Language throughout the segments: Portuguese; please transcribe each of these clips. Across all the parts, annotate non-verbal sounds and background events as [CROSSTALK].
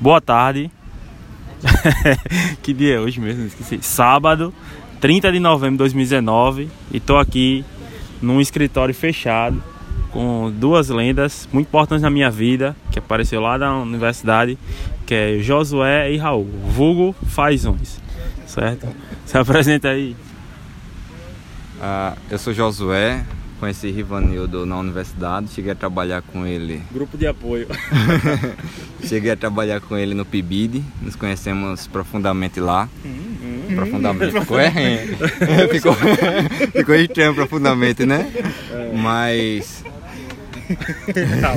Boa tarde. [LAUGHS] que dia é hoje mesmo? Esqueci. Sábado, 30 de novembro de 2019. E tô aqui num escritório fechado com duas lendas muito importantes na minha vida, que apareceu lá da universidade, que é Josué e Raul, vulgo Fazões, certo? Se apresenta aí. Ah, eu sou Josué, conheci Rivanildo na universidade, cheguei a trabalhar com ele. Grupo de apoio. [LAUGHS] cheguei a trabalhar com ele no PIBID, nos conhecemos profundamente lá. Hum, [LAUGHS] profundamente. Ficou, é, [LAUGHS] ficou, ficou estranho profundamente, né? É. Mas. Tá,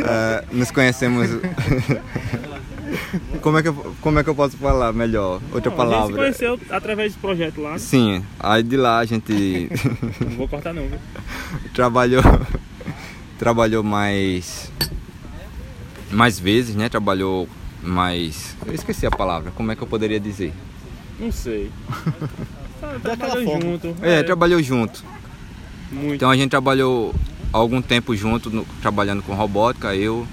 uh, nos conhecemos [LAUGHS] como, é que eu, como é que eu posso falar melhor? Outra não, palavra. A gente se conheceu através do projeto lá. Sim, aí de lá a gente. [LAUGHS] não vou cortar não, viu? [LAUGHS] trabalhou. trabalhou mais. Mais vezes, né? Trabalhou mais. Eu esqueci a palavra, como é que eu poderia dizer? Não sei. trabalhou junto. É, é, trabalhou junto. Muito. Então a gente trabalhou algum tempo junto, no, trabalhando com robótica, eu,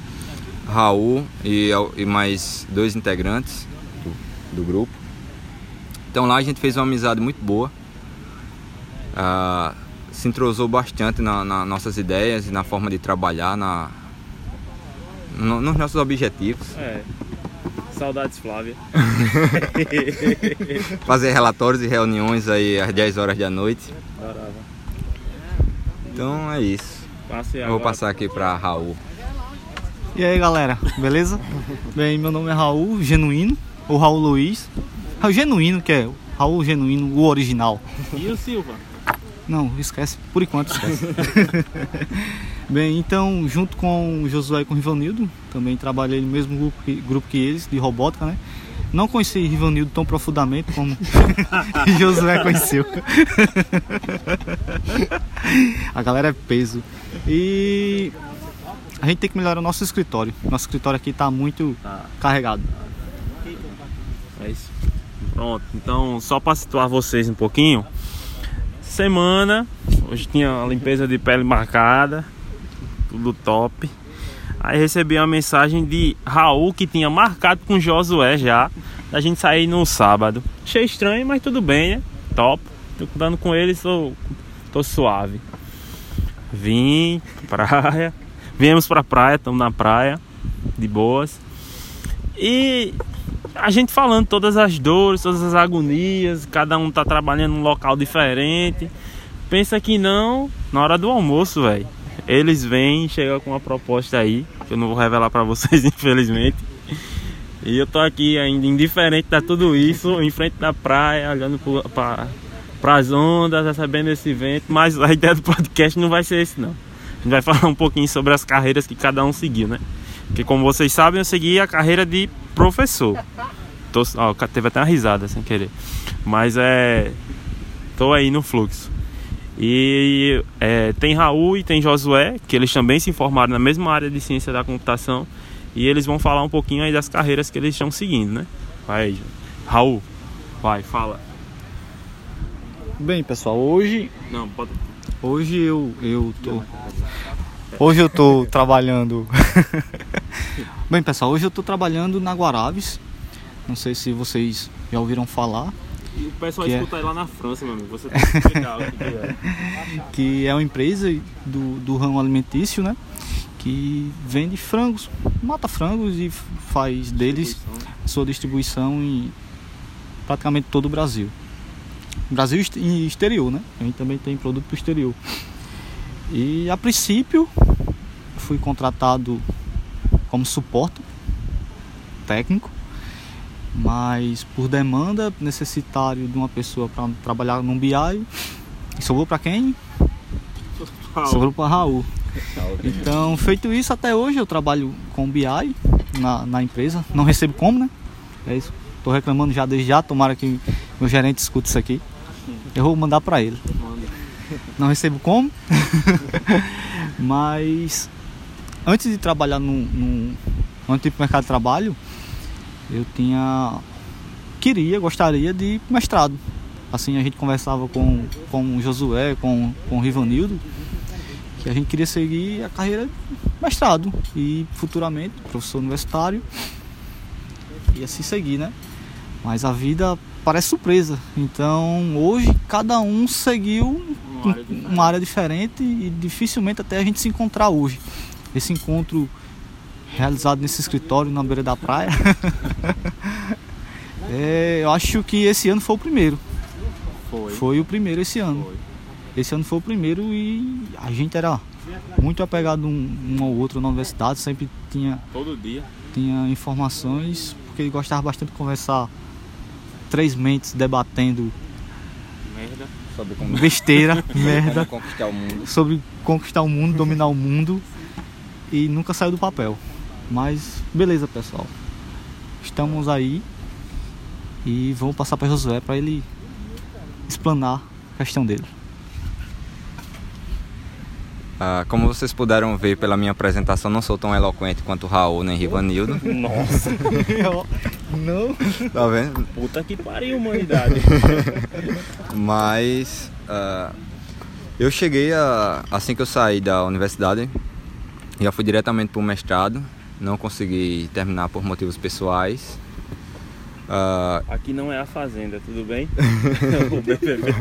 Raul e, e mais dois integrantes do, do, grupo. Então lá a gente fez uma amizade muito boa. Ah, se entrosou bastante nas na nossas ideias e na forma de trabalhar, na, no, nos nossos objetivos. É. Saudades, Flávia. [LAUGHS] Fazer relatórios e reuniões aí às 10 horas da noite. Adorava. Então é isso. Eu vou passar aqui para Raul. E aí galera, beleza? Bem, meu nome é Raul Genuíno, ou Raul Luiz. Raul Genuíno, que é Raul Genuíno, o original. E o Silva? Não, esquece, por enquanto esquece. [LAUGHS] Bem, então, junto com o Josué e com o Rivanildo, também trabalhei no mesmo grupo que, grupo que eles, de robótica, né? Não conheci Rivanildo tão profundamente como [LAUGHS] Josué conheceu. [LAUGHS] A galera é peso. E a gente tem que melhorar o nosso escritório. Nosso escritório aqui está muito tá. carregado. É isso. Pronto, então só para situar vocês um pouquinho. Semana, hoje tinha a limpeza de pele marcada, tudo top. Aí recebi uma mensagem de Raul que tinha marcado com Josué já, da gente sair no sábado. Achei estranho, mas tudo bem, né? Top. Tô contando com ele, sou, tô suave. Vim, praia, Viemos pra praia, estamos na praia, de boas. E a gente falando todas as dores, todas as agonias, cada um tá trabalhando num local diferente. Pensa que não, na hora do almoço, velho. Eles vêm, chegam com uma proposta aí, que eu não vou revelar para [LAUGHS] vocês, infelizmente. E eu tô aqui ainda indiferente a tudo isso, em frente da praia, olhando para as ondas, recebendo esse vento. Mas a ideia do podcast não vai ser esse, não gente vai falar um pouquinho sobre as carreiras que cada um seguiu, né? Porque como vocês sabem, eu segui a carreira de professor. Tô, ó, teve até uma risada sem querer. Mas é. Tô aí no fluxo. E é, tem Raul e tem Josué, que eles também se formaram na mesma área de ciência da computação. E eles vão falar um pouquinho aí das carreiras que eles estão seguindo, né? Vai, Raul, vai, fala. Bem, pessoal, hoje. Não, pode. Hoje eu, eu tô. Hoje eu tô trabalhando. [LAUGHS] Bem, pessoal, hoje eu tô trabalhando na Guarabes. Não sei se vocês já ouviram falar. E o pessoal é escuta é... aí lá na França, meu amigo. Você tem que explicar o que é. [LAUGHS] Que é uma empresa do, do ramo alimentício, né? Que vende frangos, mata frangos e faz deles sua distribuição em praticamente todo o Brasil. Brasil e exterior, né? A gente também tem produto para o exterior. E a princípio fui contratado como suporte técnico, mas por demanda necessitário de uma pessoa para trabalhar num BI, sobrou para quem? Sobrou para Raul. Então, feito isso, até hoje eu trabalho com BI na, na empresa. Não recebo como, né? É isso. Tô reclamando já desde já, tomara que meu gerente escute isso aqui. Eu vou mandar para ele. Não recebo como, [LAUGHS] mas antes de trabalhar no, no, no antigo mercado de trabalho, eu tinha queria, gostaria de mestrado. Assim a gente conversava com, com o Josué, com, com o Rivanildo, que a gente queria seguir a carreira mestrado e futuramente professor universitário e assim seguir, né? Mas a vida parece surpresa. Então hoje cada um seguiu uma área, uma área diferente e dificilmente até a gente se encontrar hoje. Esse encontro realizado nesse escritório na beira da praia. [LAUGHS] é, eu acho que esse ano foi o primeiro. Foi. Foi o primeiro esse ano. Foi. Esse ano foi o primeiro e a gente era muito apegado um, um ao outro na universidade, sempre tinha. Todo dia. Tinha informações, porque ele gostava bastante de conversar três mentes debatendo merda. Sobre como... besteira, [LAUGHS] merda. Como conquistar o mundo. Sobre conquistar o mundo, dominar o mundo. E nunca saiu do papel. Mas beleza, pessoal. Estamos aí e vamos passar para Josué para ele explanar a questão dele. Ah, como vocês puderam ver pela minha apresentação, não sou tão eloquente quanto o Raul nem Rivanildo. [LAUGHS] Nossa! [LAUGHS] não! [LAUGHS] Tá vendo? Puta que pariu, humanidade! [LAUGHS] Mas uh, eu cheguei a, assim que eu saí da universidade, já fui diretamente para o mestrado não consegui terminar por motivos pessoais. Uh... Aqui não é a fazenda, tudo bem? [LAUGHS] o BBB.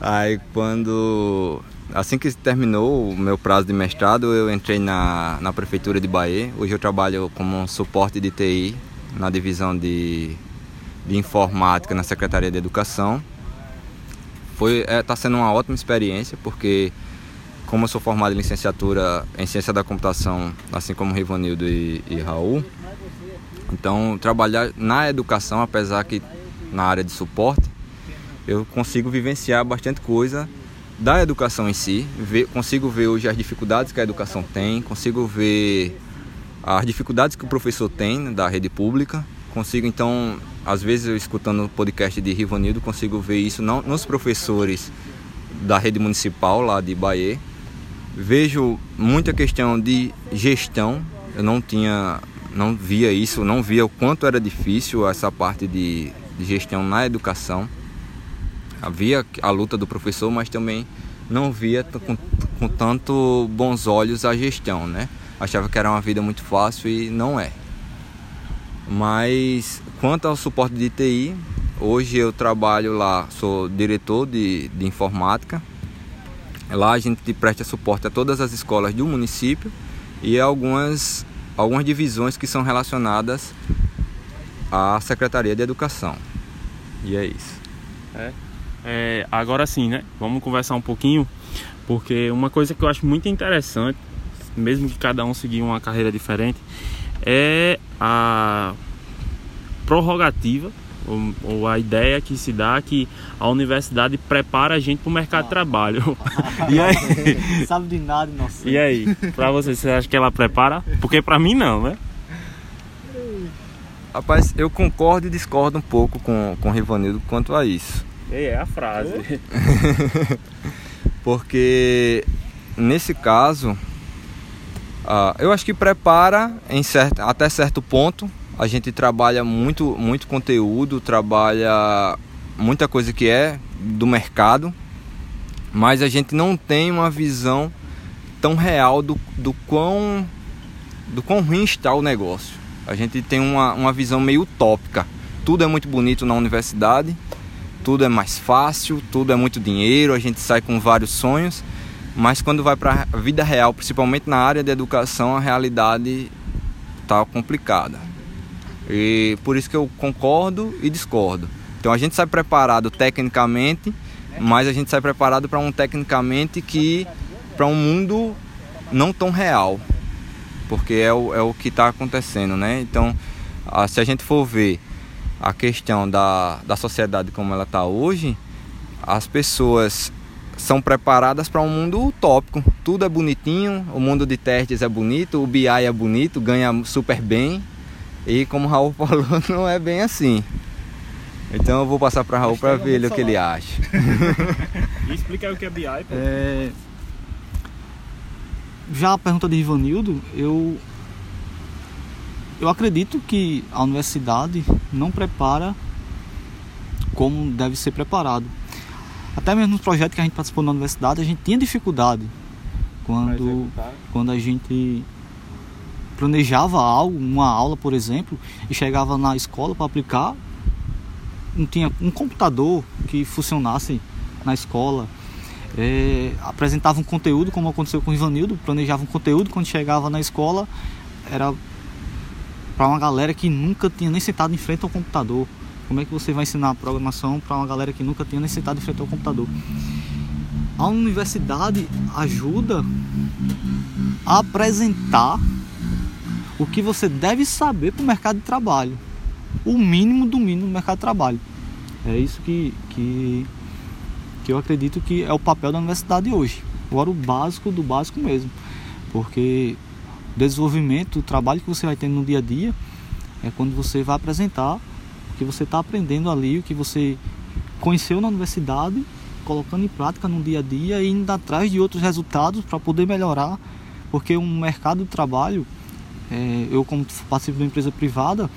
Aí quando assim que terminou o meu prazo de mestrado, eu entrei na, na prefeitura de Bahia. Hoje eu trabalho como um suporte de TI na divisão de, de informática na Secretaria de Educação. Foi está é, tá sendo uma ótima experiência porque como eu sou formado em licenciatura em ciência da computação, assim como Rivanildo e, e Raul, então trabalhar na educação, apesar que na área de suporte, eu consigo vivenciar bastante coisa da educação em si, ver, consigo ver hoje as dificuldades que a educação tem, consigo ver as dificuldades que o professor tem da rede pública, consigo então, às vezes eu escutando o podcast de Rivanildo, consigo ver isso não nos professores da rede municipal lá de Bahia, Vejo muita questão de gestão. Eu não tinha, não via isso, não via o quanto era difícil essa parte de, de gestão na educação. Havia a luta do professor, mas também não via com, com tanto bons olhos a gestão, né? Achava que era uma vida muito fácil e não é. Mas quanto ao suporte de TI, hoje eu trabalho lá, sou diretor de, de informática Lá a gente presta suporte a todas as escolas do município e algumas, algumas divisões que são relacionadas à Secretaria de Educação. E é isso. É, é, agora sim, né? Vamos conversar um pouquinho, porque uma coisa que eu acho muito interessante, mesmo que cada um seguir uma carreira diferente, é a prorrogativa ou, ou, a ideia que se dá que a universidade prepara a gente para o mercado de trabalho. [LAUGHS] e aí? Sabe de nada, nossa. E aí, para você, você acha que ela prepara? Porque para mim não, né? Rapaz, eu concordo e discordo um pouco com, com o Rivanildo quanto a isso. É a frase. [LAUGHS] Porque nesse caso, uh, eu acho que prepara em certo, até certo ponto, a gente trabalha muito, muito conteúdo, trabalha muita coisa que é do mercado, mas a gente não tem uma visão tão real do, do quão do quão ruim está o negócio. A gente tem uma, uma visão meio utópica. Tudo é muito bonito na universidade, tudo é mais fácil, tudo é muito dinheiro, a gente sai com vários sonhos, mas quando vai para a vida real, principalmente na área da educação, a realidade está complicada. E por isso que eu concordo e discordo. Então a gente sai preparado tecnicamente, mas a gente sai preparado para um tecnicamente que para um mundo não tão real, porque é o, é o que está acontecendo, né? Então, a, se a gente for ver a questão da, da sociedade como ela está hoje, as pessoas são preparadas para um mundo utópico. Tudo é bonitinho, o mundo de testes é bonito, o BI é bonito, ganha super bem, e como o Raul [LAUGHS] falou, não é bem assim. Então eu vou passar para Raul para ver o que ele acha. [LAUGHS] e explica aí o que é BI. É... Já a pergunta de Ivanildo, eu eu acredito que a universidade não prepara como deve ser preparado. Até mesmo nos projetos que a gente participou na universidade, a gente tinha dificuldade Quando, quando a gente planejava algo, uma aula, por exemplo, e chegava na escola para aplicar, não tinha um computador que funcionasse na escola. É, apresentava um conteúdo, como aconteceu com o Ivanildo, planejava um conteúdo quando chegava na escola, era para uma galera que nunca tinha nem sentado em frente ao computador. Como é que você vai ensinar programação para uma galera que nunca tinha nem sentado em frente ao computador? A universidade ajuda a apresentar o que você deve saber para o mercado de trabalho. O mínimo do mínimo do mercado de trabalho. É isso que, que, que eu acredito que é o papel da universidade hoje. Agora o básico do básico mesmo. Porque o desenvolvimento, o trabalho que você vai ter no dia a dia é quando você vai apresentar o que você está aprendendo ali, o que você conheceu na universidade, colocando em prática no dia a dia e indo atrás de outros resultados para poder melhorar. Porque um mercado de trabalho é, eu como participo de uma empresa privada,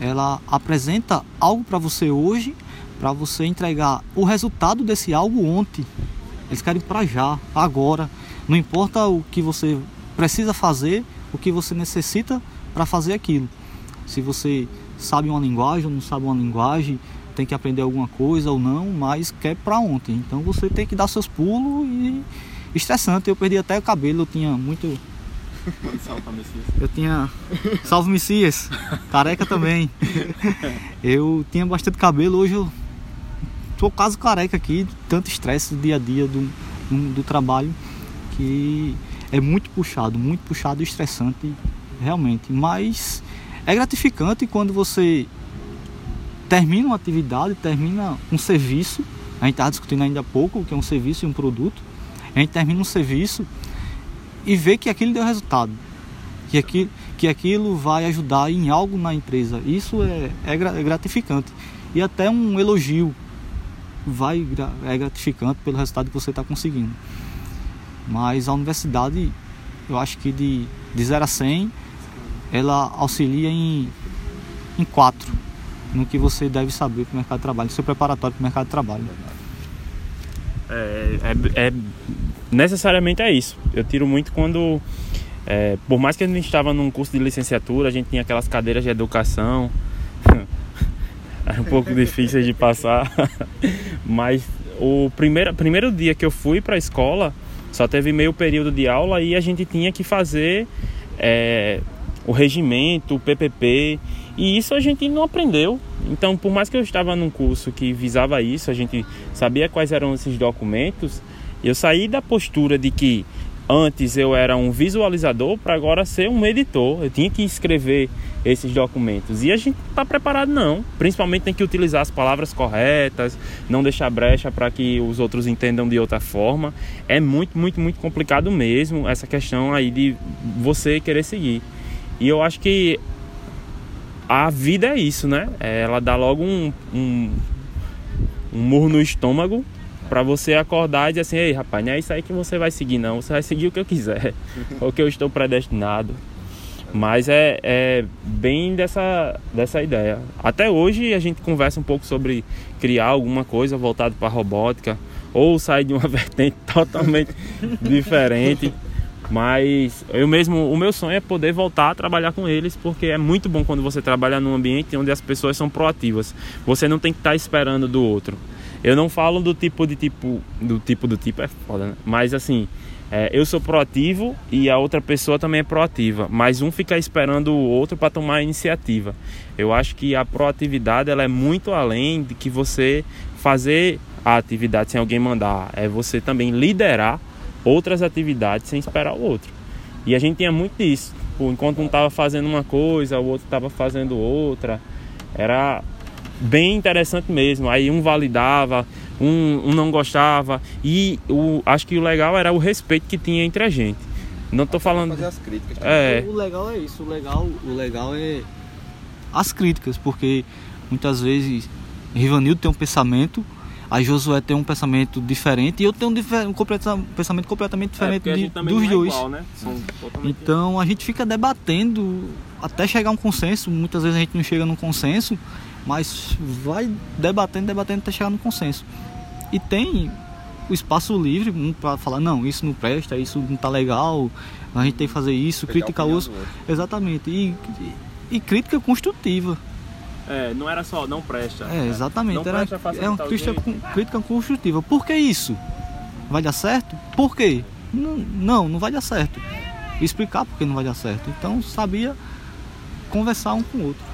ela apresenta algo para você hoje, para você entregar o resultado desse algo ontem. Eles querem para já, agora. Não importa o que você precisa fazer, o que você necessita para fazer aquilo. Se você sabe uma linguagem ou não sabe uma linguagem, tem que aprender alguma coisa ou não, mas quer para ontem. Então você tem que dar seus pulos e estressante. Eu perdi até o cabelo, eu tinha muito [LAUGHS] eu tinha. Salve Messias! Careca também. [LAUGHS] Eu tinha bastante cabelo, hoje eu tô quase careca aqui, tanto estresse do dia a dia do, do trabalho que é muito puxado, muito puxado e estressante, realmente. Mas é gratificante quando você termina uma atividade, termina um serviço. A gente estava discutindo ainda há pouco o que é um serviço e um produto. A gente termina um serviço e ver que aquilo deu resultado, que aquilo, que aquilo vai ajudar em algo na empresa. Isso é, é, é gratificante. E até um elogio vai é gratificante pelo resultado que você está conseguindo. Mas a universidade, eu acho que de, de 0 a 100, ela auxilia em, em 4 no que você deve saber para o mercado de trabalho, seu preparatório para o mercado de trabalho. É, é, é necessariamente é isso. Eu tiro muito quando, é, por mais que a gente estava num curso de licenciatura, a gente tinha aquelas cadeiras de educação, era [LAUGHS] um pouco difícil de passar, [LAUGHS] mas o primeiro, primeiro dia que eu fui para a escola, só teve meio período de aula e a gente tinha que fazer é, o regimento, o PPP, e isso a gente não aprendeu. Então, por mais que eu estava num curso que visava isso, a gente sabia quais eram esses documentos, eu saí da postura de que antes eu era um visualizador para agora ser um editor. Eu tinha que escrever esses documentos. E a gente está preparado não. Principalmente tem que utilizar as palavras corretas, não deixar brecha para que os outros entendam de outra forma. É muito, muito, muito complicado mesmo essa questão aí de você querer seguir. E eu acho que a vida é isso, né? Ela dá logo um, um, um murro no estômago para você acordar e dizer assim, ei rapaz, não é isso aí que você vai seguir não, você vai seguir o que eu quiser, [LAUGHS] o que eu estou predestinado. Mas é, é bem dessa, dessa ideia. Até hoje a gente conversa um pouco sobre criar alguma coisa voltada para robótica ou sair de uma [LAUGHS] vertente totalmente diferente. Mas eu mesmo, o meu sonho é poder voltar a trabalhar com eles, porque é muito bom quando você trabalha num ambiente onde as pessoas são proativas. Você não tem que estar esperando do outro. Eu não falo do tipo de tipo. Do tipo do tipo é foda, né? Mas assim, é, eu sou proativo e a outra pessoa também é proativa. Mas um fica esperando o outro para tomar a iniciativa. Eu acho que a proatividade ela é muito além de que você fazer a atividade sem alguém mandar. É você também liderar outras atividades sem esperar o outro. E a gente tinha muito disso. Enquanto um estava fazendo uma coisa, o outro estava fazendo outra. Era bem interessante mesmo. Aí um validava, um, um não gostava. E o, acho que o legal era o respeito que tinha entre a gente. Não tô falando. Fazer as críticas. É. O legal é isso. O legal, o legal é as críticas, porque muitas vezes Rivanildo tem um pensamento, a Josué tem um pensamento diferente e eu tenho um, um pensamento completamente diferente é, de, dos é dois. Igual, né? Então a gente fica debatendo até chegar a um consenso. Muitas vezes a gente não chega num consenso, mas vai debatendo, debatendo até chegar no consenso. E tem o espaço livre um, para falar, não, isso não presta, isso não tá legal, a gente tem que fazer isso, Pegar a opinião uso. Exatamente. E, e, e crítica construtiva. É, não era só não presta. É, exatamente. Não Era, presta, é uma crítica, crítica construtiva. Por que isso? Vai dar certo? Por quê? Não, não, não vai dar certo. Explicar por que não vai dar certo. Então sabia conversar um com o outro.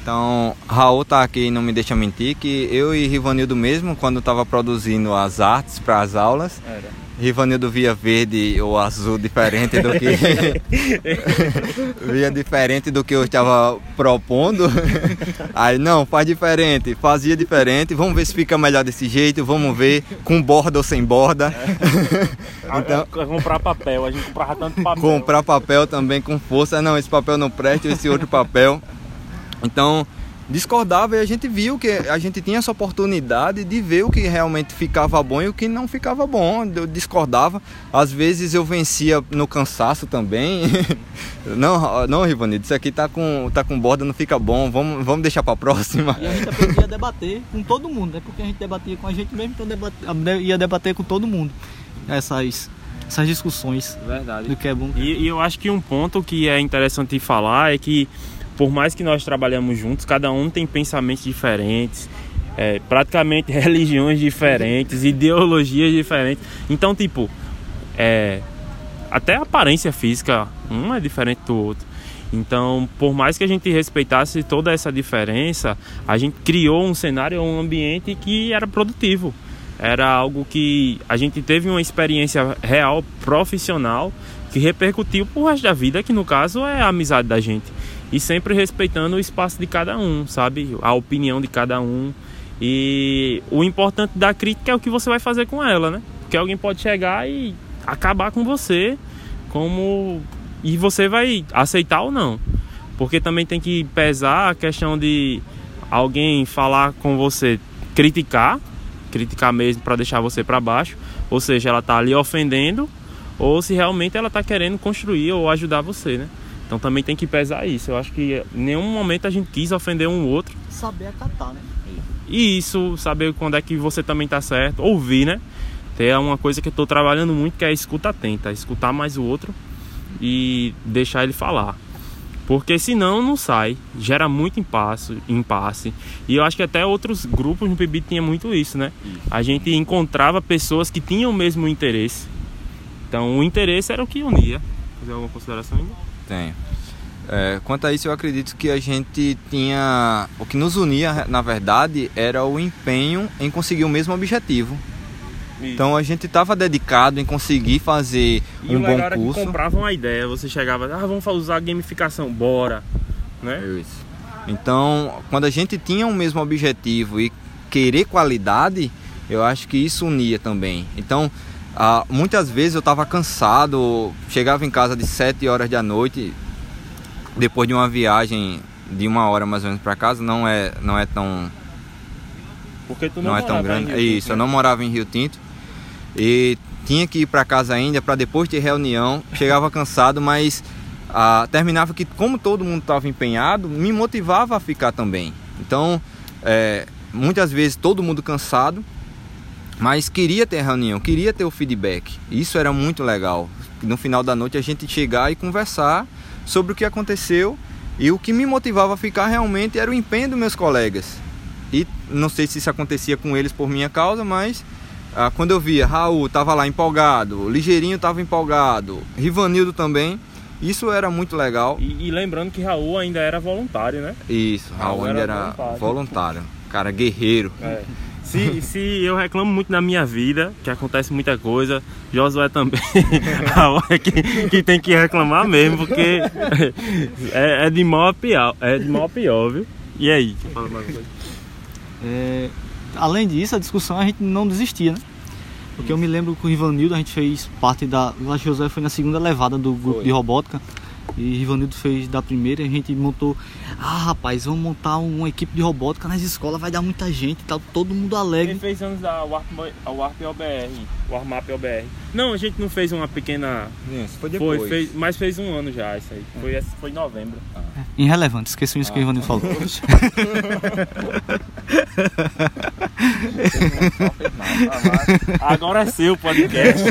Então, Raul tá aqui não me deixa mentir que eu e Rivanildo mesmo, quando estava produzindo as artes para as aulas, Era. Rivanildo via verde ou azul diferente do que [LAUGHS] via diferente do que eu estava propondo. Aí não, faz diferente, fazia diferente. Vamos ver se fica melhor desse jeito. Vamos ver com borda ou sem borda. [LAUGHS] então, Então, comprar papel, a gente comprava tanto papel. comprar papel também com força. Não, esse papel não presta, esse outro papel. Então, discordava e a gente viu que a gente tinha essa oportunidade de ver o que realmente ficava bom e o que não ficava bom. Eu discordava. Às vezes eu vencia no cansaço também. [LAUGHS] não, não, Rivanildo, isso aqui tá com, tá com borda, não fica bom. Vamos, vamos deixar pra próxima. E a gente aprendia a debater com todo mundo, né? Porque a gente debatia com a gente mesmo, então debate, ia debater com todo mundo. Essas, essas discussões Verdade. do que é bom. E, e eu acho que um ponto que é interessante falar é que, por mais que nós trabalhamos juntos, cada um tem pensamentos diferentes, é, praticamente [LAUGHS] religiões diferentes, ideologias diferentes. Então, tipo, é, até a aparência física, um é diferente do outro. Então, por mais que a gente respeitasse toda essa diferença, a gente criou um cenário, um ambiente que era produtivo. Era algo que a gente teve uma experiência real, profissional, que repercutiu pro resto da vida, que no caso é a amizade da gente. E sempre respeitando o espaço de cada um, sabe? A opinião de cada um. E o importante da crítica é o que você vai fazer com ela, né? Porque alguém pode chegar e acabar com você, como e você vai aceitar ou não. Porque também tem que pesar a questão de alguém falar com você, criticar, criticar mesmo para deixar você para baixo, ou seja, ela tá ali ofendendo, ou se realmente ela tá querendo construir ou ajudar você, né? Então também tem que pesar isso. Eu acho que em nenhum momento a gente quis ofender um outro. Saber acatar, né? E isso, saber quando é que você também tá certo, ouvir, né? Tem uma coisa que eu tô trabalhando muito que é a escuta atenta, escutar mais o outro e deixar ele falar. Porque senão não sai, gera muito impasse, impasse. E eu acho que até outros grupos no PIB tinha muito isso, né? A gente encontrava pessoas que tinham o mesmo interesse. Então o interesse era o que unia. Fazer alguma consideração ainda? Tenho. É, quanto a isso, eu acredito que a gente tinha. O que nos unia, na verdade, era o empenho em conseguir o mesmo objetivo. Então a gente estava dedicado em conseguir fazer E um bom legal era que curso. comprava uma ideia, você chegava, ah, vamos usar gamificação, bora. Né? Isso. Então, quando a gente tinha o mesmo objetivo e querer qualidade, eu acho que isso unia também. Então, ah, muitas vezes eu estava cansado, chegava em casa de 7 horas da noite, depois de uma viagem de uma hora mais ou menos para casa, não é, não é tão Porque tu não, não, é tão grande. Tinto, isso, né? eu não morava em Rio Tinto. E tinha que ir para casa ainda para depois ter reunião. Chegava cansado, mas ah, terminava que, como todo mundo estava empenhado, me motivava a ficar também. Então, é, muitas vezes todo mundo cansado, mas queria ter reunião, queria ter o feedback. Isso era muito legal. No final da noite a gente chegar e conversar sobre o que aconteceu e o que me motivava a ficar realmente era o empenho dos meus colegas. E não sei se isso acontecia com eles por minha causa, mas ah, quando eu via Raul tava lá empolgado, Ligeirinho tava empolgado, Rivanildo também, isso era muito legal. E, e lembrando que Raul ainda era voluntário, né? Isso, Raul Raul ainda era era voluntário. voluntário, cara guerreiro. É. Se, se eu reclamo muito na minha vida, que acontece muita coisa, Josué também, [LAUGHS] Raul é que, que tem que reclamar mesmo, porque [LAUGHS] é, é de mal a pior, é de mal a pior, viu? E aí? Mais coisa. É, além disso, a discussão a gente não desistia, né? Porque eu me lembro que o Rivanildo, a gente fez parte da. Eu acho que o José foi na segunda levada do grupo Foi. de robótica. E Rivanildo fez da primeira a gente montou. Ah, rapaz, vamos montar uma equipe de robótica nas escolas, vai dar muita gente e tal, todo mundo Ele alegre. fez anos da Warp, a Warp OBR, Warmap OBR. Não, a gente não fez uma pequena. Isso, foi depois. Foi, fez, mas fez um ano já isso aí. Foi, foi em novembro. Irrelevante, esqueçam isso que o Ah. Rivanildo falou. [LAUGHS] Agora é seu podcast. [LAUGHS]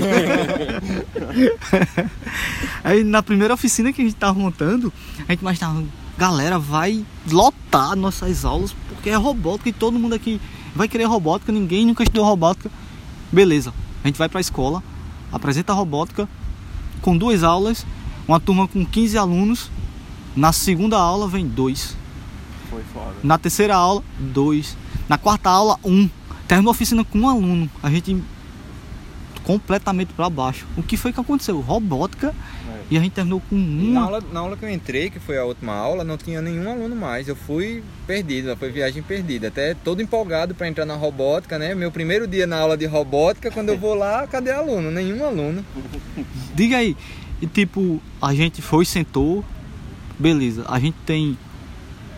Aí na primeira oficina que a gente tava montando, a gente imaginava, galera, vai lotar nossas aulas porque é robótica e todo mundo aqui vai querer robótica, ninguém nunca estudou robótica. Beleza, a gente vai pra escola, apresenta a robótica com duas aulas, uma turma com 15 alunos. Na segunda aula vem dois. Foi foda. Na terceira aula, dois. Na quarta aula, um. Terminou a oficina com um aluno. A gente completamente para baixo. O que foi que aconteceu? Robótica. E a gente terminou com um. Na aula, na aula que eu entrei, que foi a última aula, não tinha nenhum aluno mais. Eu fui perdido, foi viagem perdida. Até todo empolgado para entrar na robótica, né? Meu primeiro dia na aula de robótica, quando eu vou lá, cadê aluno? Nenhum aluno. [LAUGHS] Diga aí, e tipo, a gente foi, sentou, beleza, a gente tem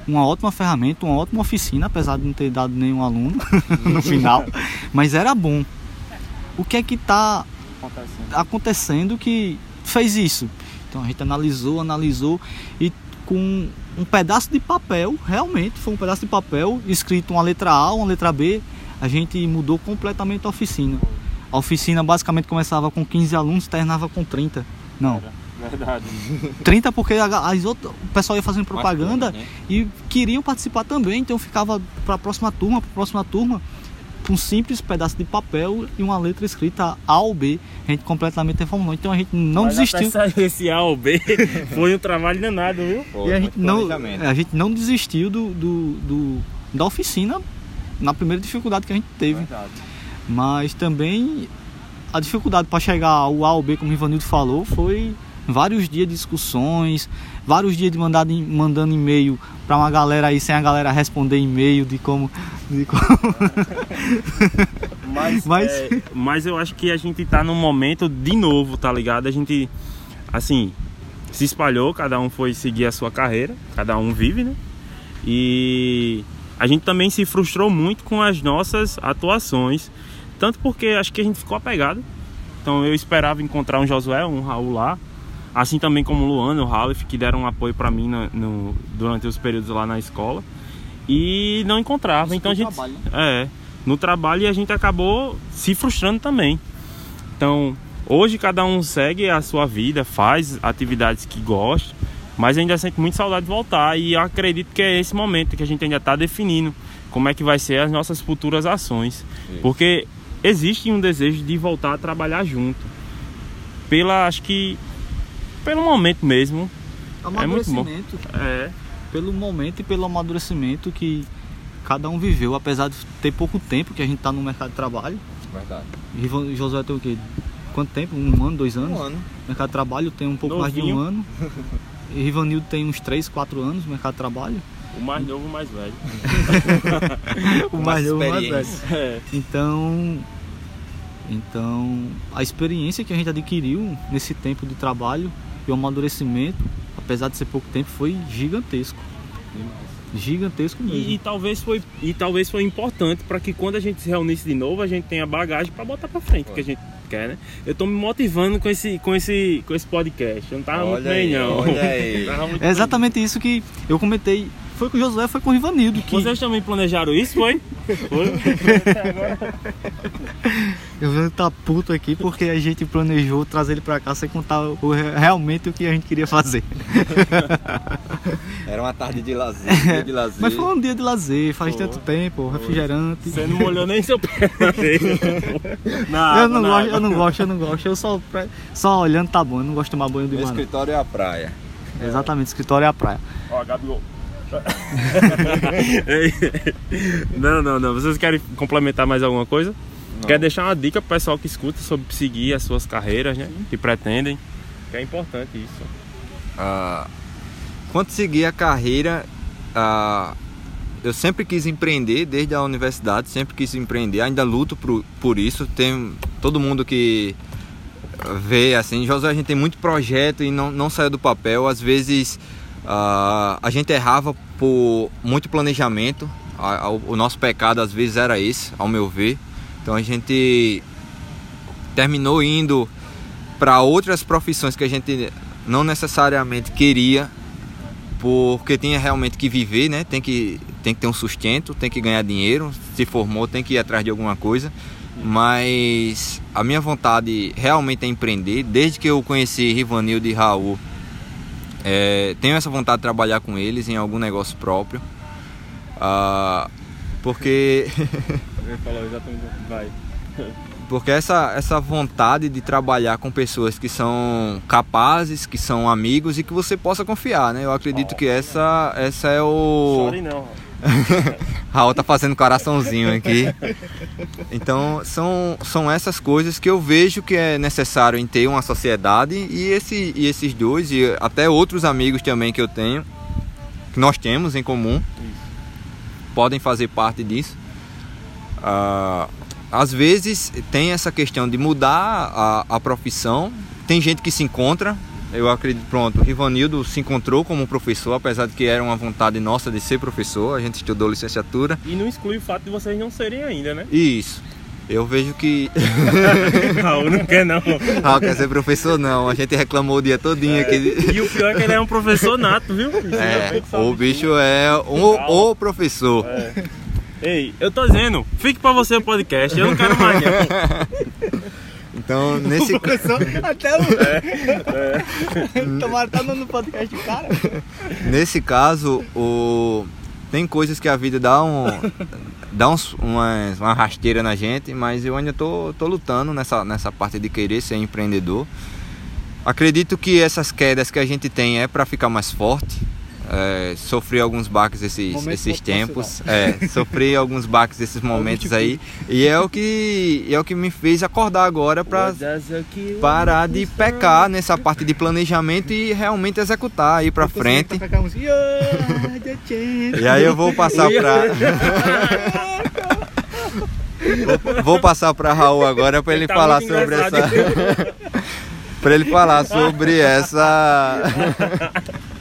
uma ótima ferramenta, uma ótima oficina, apesar de não ter dado nenhum aluno [LAUGHS] no final, mas era bom. O que é que está acontecendo. acontecendo que fez isso? Então a gente analisou, analisou e com um pedaço de papel, realmente foi um pedaço de papel escrito uma letra A, uma letra B, a gente mudou completamente a oficina. A oficina basicamente começava com 15 alunos, terminava com 30. Não. Verdade. [LAUGHS] 30 porque as outras, o pessoal ia fazendo propaganda né? e queriam participar também, então ficava para a próxima turma, para a próxima turma, um simples pedaço de papel e uma letra escrita A ou B. A gente completamente reformulou. Então a gente não Mas desistiu. Esse A ou B [LAUGHS] foi um trabalho danado, viu? Foi, e a gente, não, a gente não desistiu do, do, do, da oficina na primeira dificuldade que a gente teve. Verdade. Mas também a dificuldade para chegar ao A ou B, como o Ivanildo falou, foi vários dias de discussões, vários dias de mandar, mandando e-mail para uma galera aí sem a galera responder e-mail de como. De como... [LAUGHS] mas, [LAUGHS] mas... É, mas eu acho que a gente tá num momento de novo, tá ligado? A gente, assim, se espalhou, cada um foi seguir a sua carreira, cada um vive, né? E a gente também se frustrou muito com as nossas atuações, tanto porque acho que a gente ficou apegado. Então eu esperava encontrar um Josué, um Raul lá, Assim também como o Luan, o Ralph, que deram um apoio para mim no, no, durante os períodos lá na escola. E não encontrava. Isso então a gente. Trabalho, né? É. No trabalho e a gente acabou se frustrando também. Então, hoje cada um segue a sua vida, faz atividades que gosta, mas ainda sente muito saudade de voltar. E acredito que é esse momento que a gente ainda está definindo como é que vai ser as nossas futuras ações. Isso. Porque existe um desejo de voltar a trabalhar junto. Pela, acho que pelo momento mesmo. É muito bom. É. Pelo momento e pelo amadurecimento que cada um viveu, apesar de ter pouco tempo que a gente está no mercado de trabalho. Verdade. E Josué tem o quê? Quanto tempo? Um ano, dois anos? Um ano. Mercado de trabalho tem um pouco Novinho. mais de um ano. [LAUGHS] E Rivanildo tem uns 3, 4 anos no mercado de trabalho. O mais novo, o mais velho. [LAUGHS] o mais novo, o mais velho. É. Então, então, a experiência que a gente adquiriu nesse tempo de trabalho e o amadurecimento, apesar de ser pouco tempo, foi gigantesco. Gigantesco mesmo. E, e, talvez foi e talvez foi importante para que quando a gente se reunisse de novo, a gente tenha bagagem para botar para frente, que a gente quer, né? Eu tô me motivando com esse com esse com esse podcast. Eu não tava olha muito aí, bem não. Olha aí. [LAUGHS] é exatamente bem. isso que eu comentei foi com o Josué, foi com o Rivanildo. Que... Vocês também planejaram isso, foi? [LAUGHS] foi? [LAUGHS] Eu tá puto aqui porque a gente planejou trazer ele pra cá sem contar o, realmente o que a gente queria fazer. Era uma tarde de lazer, dia de lazer. Mas foi um dia de lazer, faz Pô. tanto tempo, refrigerante. Você não molhou nem seu pé [LAUGHS] na eu, não gosto, eu não gosto, eu não gosto. Eu só, só olhando tá bom, eu não gosto de tomar banho de mar. O escritório é a praia. Exatamente, escritório é a praia. Ó, Gabigol. [LAUGHS] não, não, não. Vocês querem complementar mais alguma coisa? Não. Quer deixar uma dica pro pessoal que escuta sobre seguir as suas carreiras, né? Que pretendem. Que é importante isso. Uh, quando seguir a carreira, uh, eu sempre quis empreender desde a universidade, sempre quis empreender, ainda luto por, por isso. Tem todo mundo que vê assim, José, a gente tem muito projeto e não, não saiu do papel. Às vezes Uh, a gente errava por muito planejamento. o nosso pecado às vezes era esse, ao meu ver. Então a gente terminou indo para outras profissões que a gente não necessariamente queria, porque tinha realmente que viver, né? Tem que tem que ter um sustento, tem que ganhar dinheiro, se formou, tem que ir atrás de alguma coisa. Mas a minha vontade realmente é empreender. Desde que eu conheci Rivanildo e Raul, é, tenho essa vontade de trabalhar com eles em algum negócio próprio. Ah, porque. [LAUGHS] Ele falou exatamente. Vai. Porque essa, essa vontade de trabalhar com pessoas que são capazes, que são amigos e que você possa confiar, né? Eu acredito que essa, essa é o. Chore não. [LAUGHS] Raul tá fazendo coraçãozinho aqui. Então, são, são essas coisas que eu vejo que é necessário em ter uma sociedade e, esse, e esses dois, e até outros amigos também que eu tenho, que nós temos em comum, podem fazer parte disso. Ah, às vezes tem essa questão de mudar a, a profissão. Tem gente que se encontra. Eu acredito, pronto, o Rivanildo se encontrou como professor, apesar de que era uma vontade nossa de ser professor. A gente estudou licenciatura. E não exclui o fato de vocês não serem ainda, né? Isso. Eu vejo que. [LAUGHS] Raul não quer não. Raul quer ser professor, não. A gente reclamou o dia todinho aqui. E o pior é que ele é um professor nato, viu? É, que sabe o bicho é o, o professor. É. Ei, eu tô dizendo, fique pra você o podcast, eu não quero mais não. [LAUGHS] Então, nesse [LAUGHS] Até o. [LAUGHS] Tomara tá no podcast do cara. Nesse caso, o... tem coisas que a vida dá um dá uns, uma, uma rasteira na gente, mas eu ainda tô, tô lutando nessa, nessa parte de querer ser empreendedor. Acredito que essas quedas que a gente tem é para ficar mais forte. É, sofri alguns baques esses, Momento esses tempos. É, sofri alguns baques esses momentos aí. E é o que, é o que me fez acordar agora para parar de pecar nessa parte de planejamento e realmente executar aí para frente. E aí eu vou passar para vou, [LAUGHS] vou passar para Raul agora para ele Tá falar sobre essa [LAUGHS] para ele falar sobre essa [LAUGHS]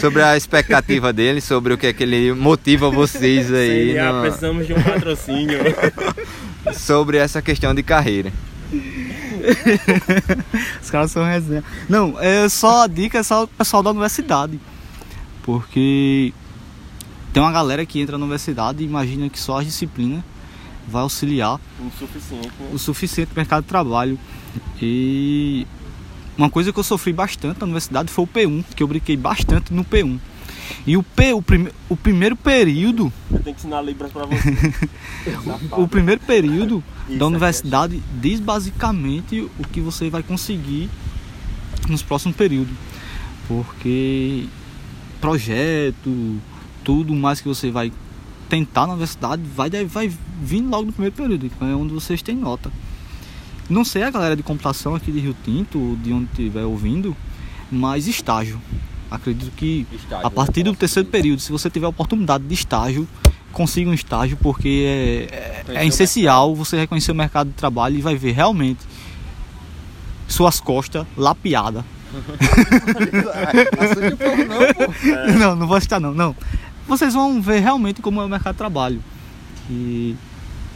sobre a expectativa dele, sobre o que é que ele motiva vocês aí Já no- precisamos de um patrocínio. [LAUGHS] sobre essa questão de carreira. Os caras são resenha. Não, é só a dica é só o pessoal da universidade. Porque tem uma galera que entra na universidade e imagina que só a disciplina vai auxiliar o suficiente, né? o suficiente no mercado de trabalho. E uma coisa que eu sofri bastante na universidade foi o P1, que eu brinquei bastante no P1. E o, P, o, prime, o primeiro período, Eu tenho que ensinar Libras pra você. [LAUGHS] o primeiro período Isso, da universidade diz basicamente o que você vai conseguir nos próximos períodos. Porque projeto, tudo mais que você vai tentar na universidade vai, vai vir logo no primeiro período, que é onde vocês têm nota. Não sei a galera de computação aqui de Rio Tinto, de onde estiver ouvindo, mas estágio. Acredito que a partir do terceiro período, se você tiver oportunidade de estágio, consiga um estágio, porque é, é, é essencial você reconhecer o mercado de trabalho e vai ver realmente suas costas lapiadas. Não, [LAUGHS] não vou citar não, não. Vocês vão ver realmente como é o mercado de trabalho. Que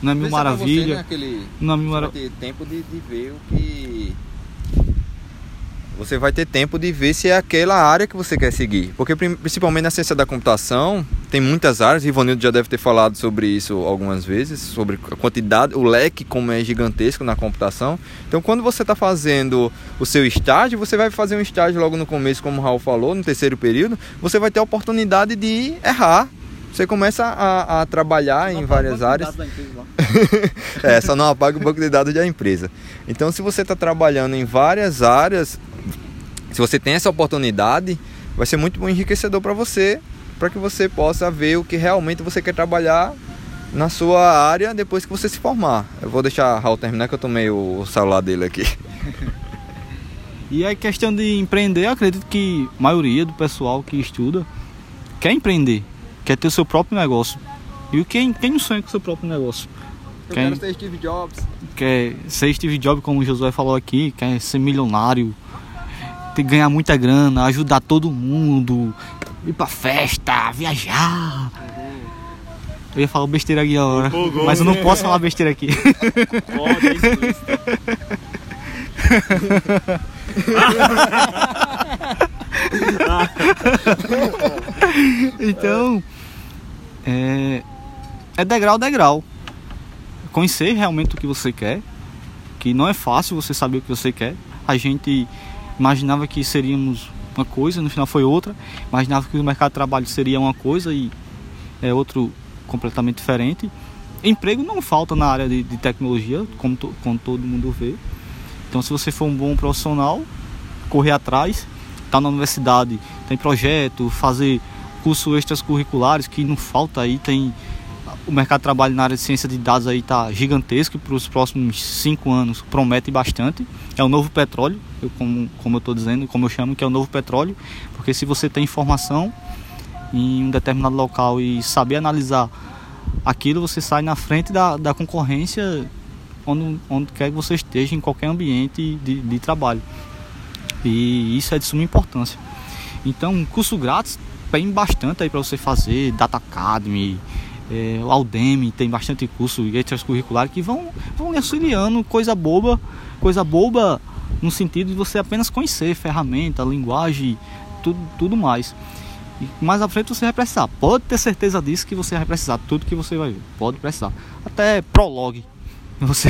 não é mil maravilha. Não é mil mara... ter tempo de, de ver o que. Você vai ter tempo de ver se é aquela área que você quer seguir. Porque, principalmente na ciência da computação, tem muitas áreas. Ivanildo já deve ter falado sobre isso algumas vezes sobre a quantidade, o leque, como é gigantesco na computação. Então, quando você está fazendo o seu estágio, você vai fazer um estágio logo no começo, como o Raul falou, no terceiro período, você vai ter a oportunidade de errar. Você começa a, a trabalhar em várias áreas. [LAUGHS] É, só não apaga o banco de dados da empresa. Então, se você está trabalhando em várias áreas, se você tem essa oportunidade, vai ser muito enriquecedor para você, para que você possa ver o que realmente você quer trabalhar na sua área depois que você se formar. Eu vou deixar Raul terminar que eu tomei o celular dele aqui. E a questão de empreender, eu acredito que a maioria do pessoal que estuda quer empreender, quer ter o seu próprio negócio. E quem, quem não sonha com o seu próprio negócio? Eu Quem? quero ser Steve Jobs. Quer ser Steve Jobs, como o Josué falou aqui, quer ser milionário, ter, ganhar muita grana, ajudar todo mundo, ir pra festa, viajar. Eu ia falar besteira aqui agora, Empolgou. mas eu não posso falar besteira aqui. Pode, é. [LAUGHS] Então, é, é degrau degrau. Conhecer realmente o que você quer, que não é fácil você saber o que você quer. A gente imaginava que seríamos uma coisa, no final foi outra. Imaginava que o mercado de trabalho seria uma coisa e é outro completamente diferente. Emprego não falta na área de, de tecnologia, como, to, como todo mundo vê. Então, se você for um bom profissional, correr atrás, tá na universidade, tem projeto, fazer cursos extras curriculares que não falta aí, tem o mercado de trabalho na área de ciência de dados aí tá gigantesco para os próximos cinco anos, promete bastante. É o novo petróleo, eu, como, como eu estou dizendo, como eu chamo, que é o novo petróleo, porque se você tem informação em um determinado local e saber analisar aquilo, você sai na frente da, da concorrência onde, onde quer que você esteja, em qualquer ambiente de, de trabalho. E isso é de suma importância. Então, curso grátis tem bastante aí para você fazer, Data Academy, é, o Aldemi tem bastante curso extracurricular que vão, vão lhe auxiliando, coisa boba, coisa boba no sentido de você apenas conhecer ferramenta, linguagem, tudo, tudo mais. E mais à frente você vai precisar. Pode ter certeza disso que você vai precisar. Tudo que você vai ver. Pode precisar. Até Prolog. [LAUGHS] Você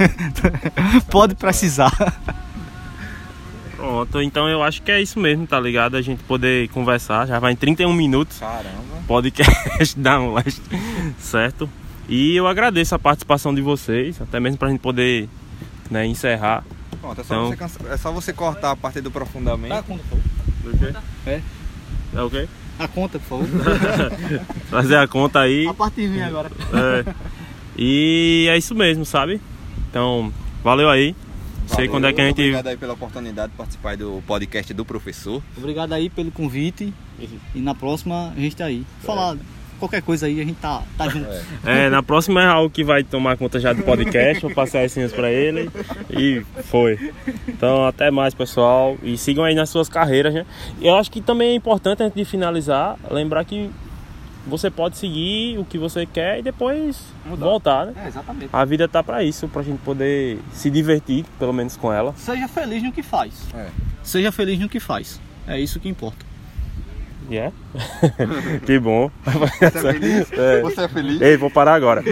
[LAUGHS] pode precisar. Pronto, então eu acho que é isso mesmo, tá ligado? A gente poder conversar. Já vai em 31 minutos. Caramba. Podcast [LAUGHS] da Leste, certo? E eu agradeço a participação de vocês, até mesmo pra gente poder né, encerrar. Pronto, é só, Então- você, cansa- é só você cortar a parte do profundamento. Dá a conta, por favor. O quê? É. É o quê? A conta, por favor. [LAUGHS] Trazer a conta aí. a parte de mim agora. É. E é isso mesmo, sabe? Então, valeu aí. Sei Valeu, quando é que a gente. Obrigado aí pela oportunidade de participar do podcast do professor. Obrigado aí pelo convite. E na próxima a gente tá aí. Falar qualquer coisa aí, a gente tá, tá junto. É, na próxima é algo que vai tomar conta já do podcast. Vou passar as senhas pra ele. E foi. Então, até mais, pessoal. E sigam aí nas suas carreiras, né? Eu acho que também é importante, antes de finalizar, lembrar que você pode seguir o que você quer e depois voltar, né? É, exatamente. A vida tá pra isso, pra gente poder se divertir, pelo menos com ela. Seja feliz no que faz. É. Seja feliz no que faz. É isso que importa. E é? [LAUGHS] que bom. Você é feliz? É. Você é feliz? Ei, vou parar agora.